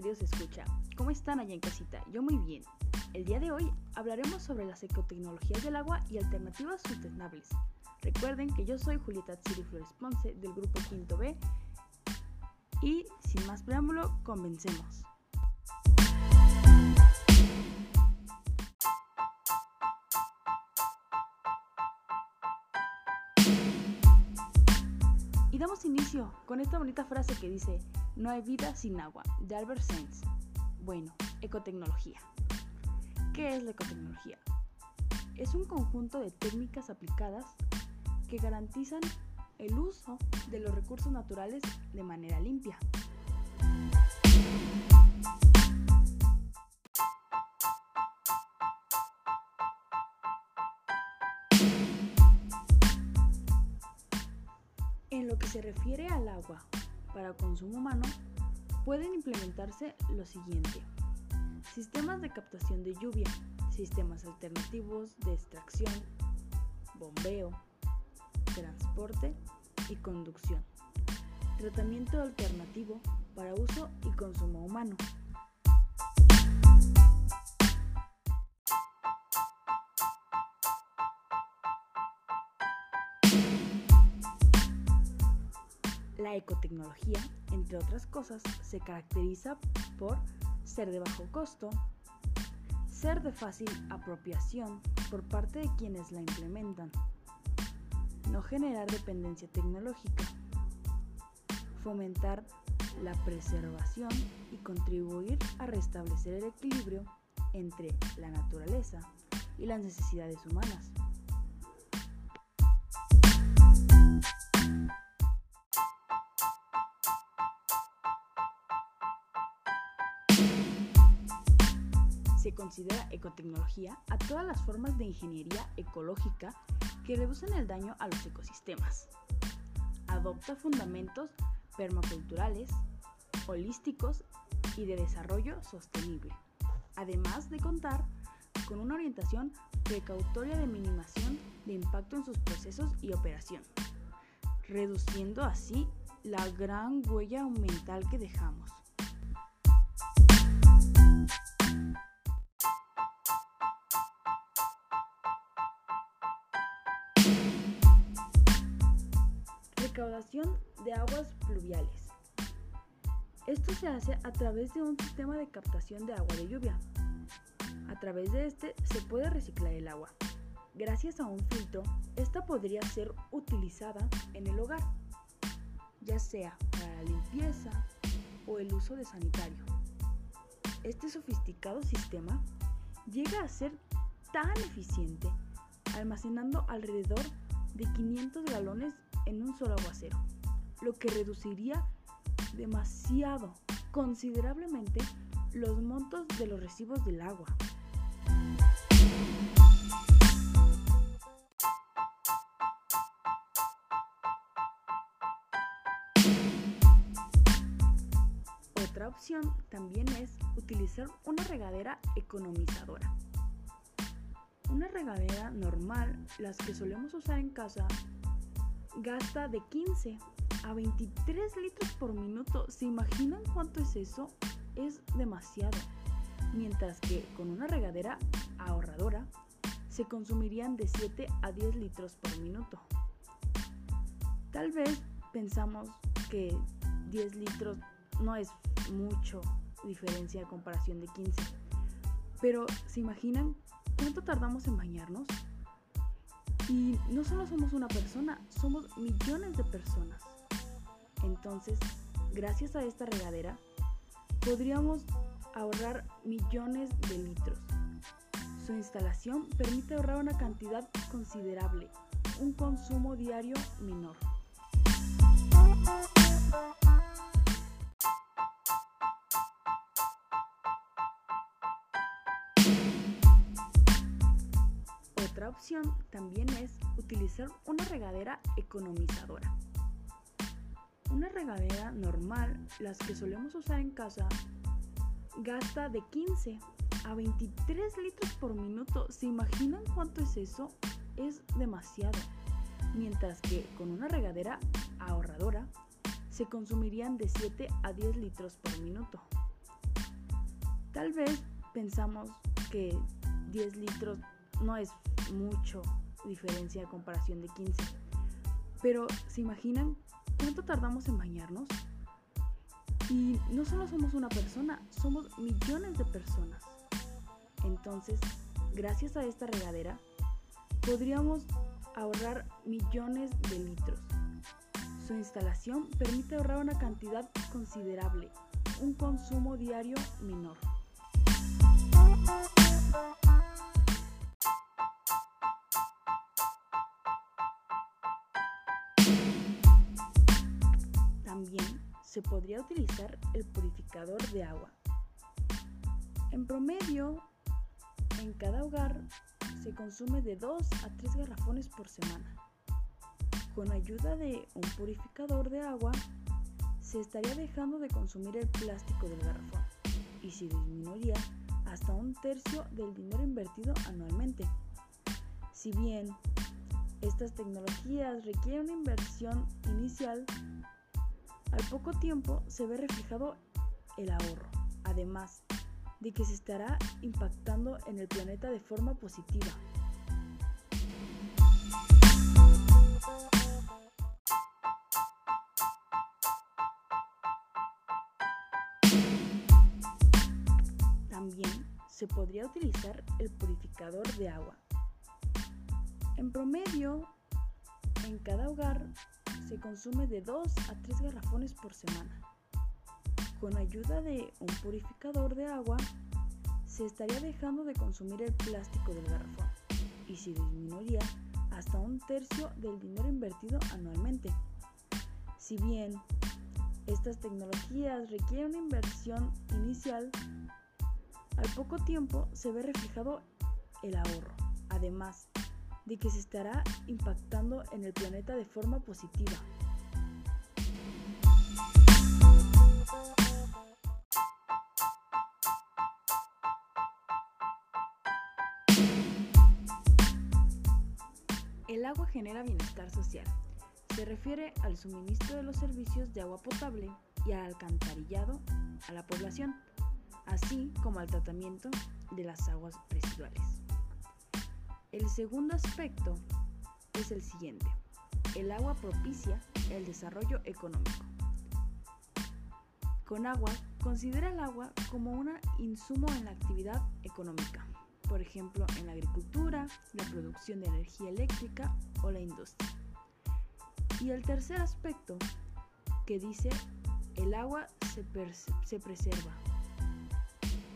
Queridos escucha, ¿cómo están allá en casita? Yo muy bien. El día de hoy hablaremos sobre las ecotecnologías del agua y alternativas sustentables. Recuerden que yo soy Julieta Tsiri Flores Ponce del grupo Quinto B y sin más preámbulo, comencemos. Y damos inicio con esta bonita frase que dice, no hay vida sin agua, de Albert Sainz. Bueno, ecotecnología. ¿Qué es la ecotecnología? Es un conjunto de técnicas aplicadas que garantizan el uso de los recursos naturales de manera limpia. En lo que se refiere al agua para consumo humano, pueden implementarse lo siguiente. Sistemas de captación de lluvia, sistemas alternativos de extracción, bombeo, transporte y conducción. Tratamiento alternativo para uso y consumo humano. La ecotecnología, entre otras cosas, se caracteriza por ser de bajo costo, ser de fácil apropiación por parte de quienes la implementan, no generar dependencia tecnológica, fomentar la preservación y contribuir a restablecer el equilibrio entre la naturaleza y las necesidades humanas. Se considera ecotecnología a todas las formas de ingeniería ecológica que reducen el daño a los ecosistemas. Adopta fundamentos permaculturales, holísticos y de desarrollo sostenible, además de contar con una orientación precautoria de minimación de impacto en sus procesos y operación, reduciendo así la gran huella ambiental que dejamos. De aguas pluviales. Esto se hace a través de un sistema de captación de agua de lluvia. A través de este se puede reciclar el agua. Gracias a un filtro, esta podría ser utilizada en el hogar, ya sea para la limpieza o el uso de sanitario. Este sofisticado sistema llega a ser tan eficiente, almacenando alrededor de 500 galones en un solo aguacero, lo que reduciría demasiado, considerablemente, los montos de los recibos del agua. Otra opción también es utilizar una regadera economizadora. Una regadera normal, las que solemos usar en casa, gasta de 15 a 23 litros por minuto. ¿Se imaginan cuánto es eso? Es demasiado. Mientras que con una regadera ahorradora se consumirían de 7 a 10 litros por minuto. Tal vez pensamos que 10 litros no es mucho diferencia a comparación de 15. Pero ¿se imaginan cuánto tardamos en bañarnos? Y no solo somos una persona, somos millones de personas. Entonces, gracias a esta regadera, podríamos ahorrar millones de litros. Su instalación permite ahorrar una cantidad considerable, un consumo diario menor. Opción también es utilizar una regadera economizadora. Una regadera normal, las que solemos usar en casa, gasta de 15 a 23 litros por minuto. ¿Se imaginan cuánto es eso? Es demasiado. Mientras que con una regadera ahorradora se consumirían de 7 a 10 litros por minuto. Tal vez pensamos que 10 litros no es mucho diferencia de comparación de 15. Pero, ¿se imaginan cuánto tardamos en bañarnos? Y no solo somos una persona, somos millones de personas. Entonces, gracias a esta regadera, podríamos ahorrar millones de litros. Su instalación permite ahorrar una cantidad considerable, un consumo diario menor. Podría utilizar el purificador de agua. En promedio, en cada hogar se consume de 2 a 3 garrafones por semana. Con ayuda de un purificador de agua, se estaría dejando de consumir el plástico del garrafón y se disminuiría hasta un tercio del dinero invertido anualmente. Si bien estas tecnologías requieren una inversión inicial, al poco tiempo se ve reflejado el ahorro, además de que se estará impactando en el planeta de forma positiva. También se podría utilizar el purificador de agua. En promedio, en cada hogar se consume de 2 a 3 garrafones por semana. Con ayuda de un purificador de agua, se estaría dejando de consumir el plástico del garrafón y se disminuiría hasta un tercio del dinero invertido anualmente. Si bien estas tecnologías requieren una inversión inicial, al poco tiempo se ve reflejado el ahorro. Además, de que se estará impactando en el planeta de forma positiva. El agua genera bienestar social. Se refiere al suministro de los servicios de agua potable y al alcantarillado a la población, así como al tratamiento de las aguas residuales. El segundo aspecto es el siguiente. El agua propicia el desarrollo económico. Con agua, considera el agua como un insumo en la actividad económica, por ejemplo, en la agricultura, la producción de energía eléctrica o la industria. Y el tercer aspecto que dice, el agua se, se preserva,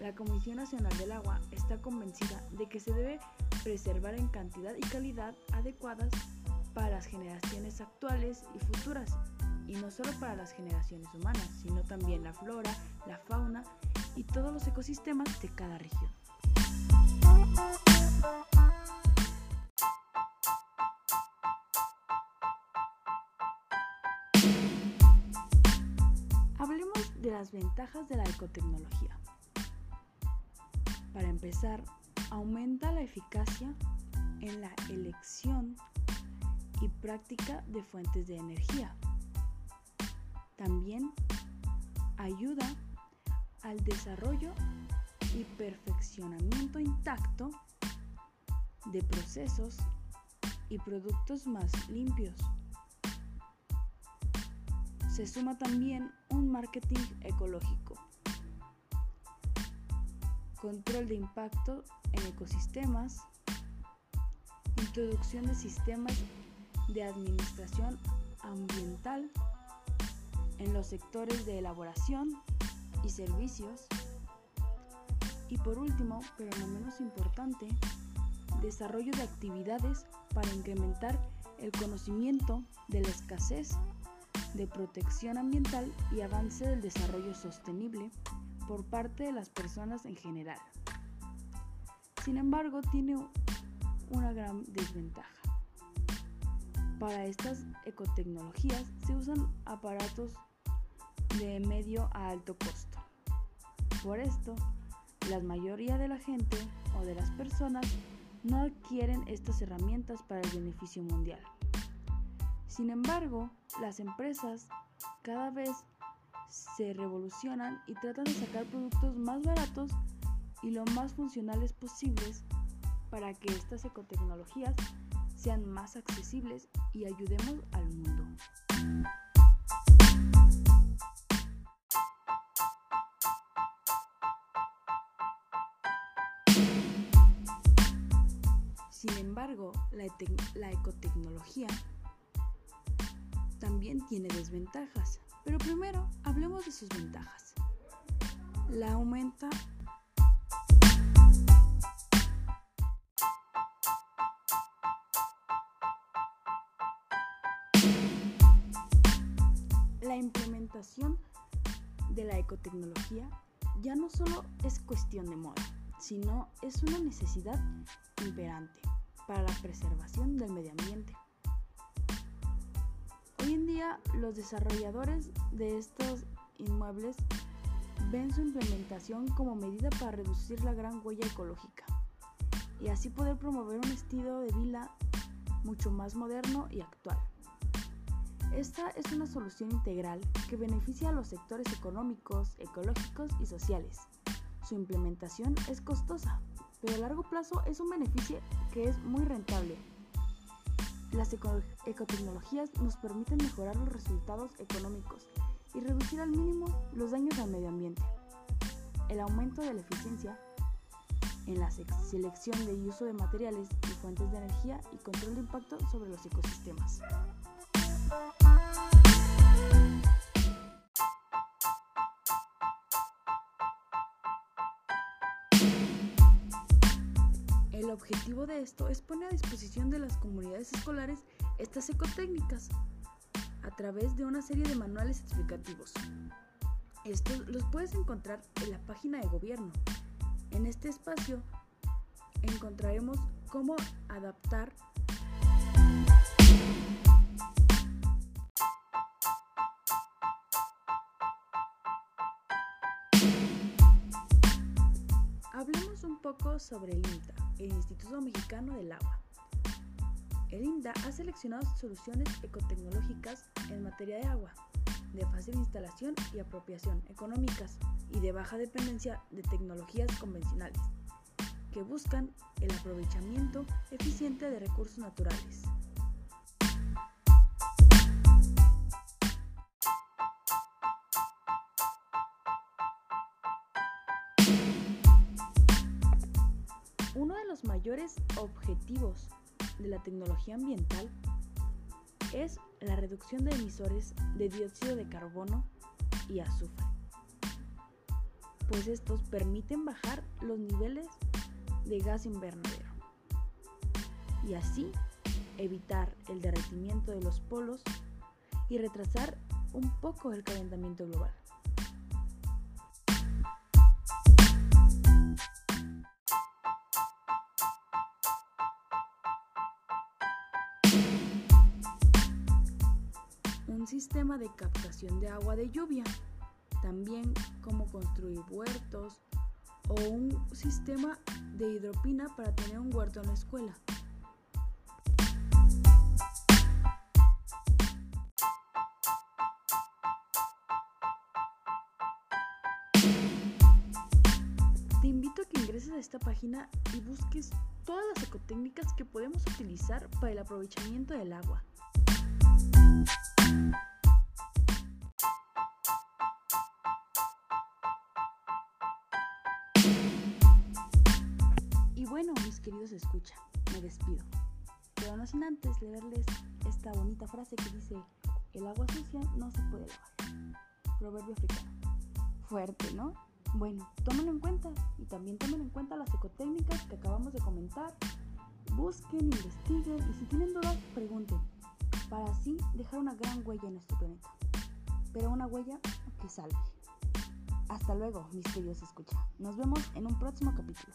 la Comisión Nacional del Agua está convencida de que se debe preservar en cantidad y calidad adecuadas para las generaciones actuales y futuras, y no solo para las generaciones humanas, sino también la flora, la fauna y todos los ecosistemas de cada región. Hablemos de las ventajas de la ecotecnología. Para empezar, aumenta la eficacia en la elección y práctica de fuentes de energía. También ayuda al desarrollo y perfeccionamiento intacto de procesos y productos más limpios. Se suma también un marketing ecológico control de impacto en ecosistemas, introducción de sistemas de administración ambiental en los sectores de elaboración y servicios. Y por último, pero no menos importante, desarrollo de actividades para incrementar el conocimiento de la escasez de protección ambiental y avance del desarrollo sostenible por parte de las personas en general. Sin embargo, tiene una gran desventaja. Para estas ecotecnologías se usan aparatos de medio a alto costo. Por esto, la mayoría de la gente o de las personas no adquieren estas herramientas para el beneficio mundial. Sin embargo, las empresas cada vez se revolucionan y tratan de sacar productos más baratos y lo más funcionales posibles para que estas ecotecnologías sean más accesibles y ayudemos al mundo. Sin embargo, la, ecotecnología también tiene desventajas, pero primero hablemos de sus ventajas. La aumenta La implementación de la ecotecnología ya no solo es cuestión de moda, sino es una necesidad imperante para la preservación del medio ambiente. Hoy en día los desarrolladores de estos inmuebles ven su implementación como medida para reducir la gran huella ecológica y así poder promover un estilo de vida mucho más moderno y actual. Esta es una solución integral que beneficia a los sectores económicos, ecológicos y sociales. Su implementación es costosa, pero a largo plazo es un beneficio que es muy rentable. Las ecotecnologías nos permiten mejorar los resultados económicos y reducir al mínimo los daños al medio ambiente. El aumento de la eficiencia en la selección de uso de materiales y fuentes de energía y control de impacto sobre los ecosistemas. Objetivo de esto es poner a disposición de las comunidades escolares estas ecotécnicas a través de una serie de manuales explicativos. Estos los puedes encontrar en la página de gobierno. En este espacio encontraremos cómo adaptar Hablemos un poco sobre el INTA, el Instituto Mexicano del Agua. El INTA ha seleccionado soluciones ecotecnológicas en materia de agua, de fácil instalación y apropiación económicas y de baja dependencia de tecnologías convencionales, que buscan el aprovechamiento eficiente de recursos naturales. Los mayores objetivos de la tecnología ambiental es la reducción de emisores de dióxido de carbono y azufre, pues estos permiten bajar los niveles de gas invernadero y así evitar el derretimiento de los polos y retrasar un poco el calentamiento global. Sistema de captación de agua de lluvia, también como construir huertos o un sistema de hidropina para tener un huerto en la escuela. Te invito a que ingreses a esta página y busques todas las ecotécnicas que podemos utilizar para el aprovechamiento del agua. Y bueno, mis queridos escucha, me despido. Pero no sin antes leerles esta bonita frase que dice, el agua sucia no se puede lavar. Proverbio africano. Fuerte, ¿no? Bueno, tómenlo en cuenta y también tomen en cuenta las ecotécnicas que acabamos de comentar. Busquen, investiguen y si tienen dudas, pregunten para así dejar una gran huella en nuestro planeta, pero una huella que salve. Hasta luego, mis queridos escucha. Nos vemos en un próximo capítulo.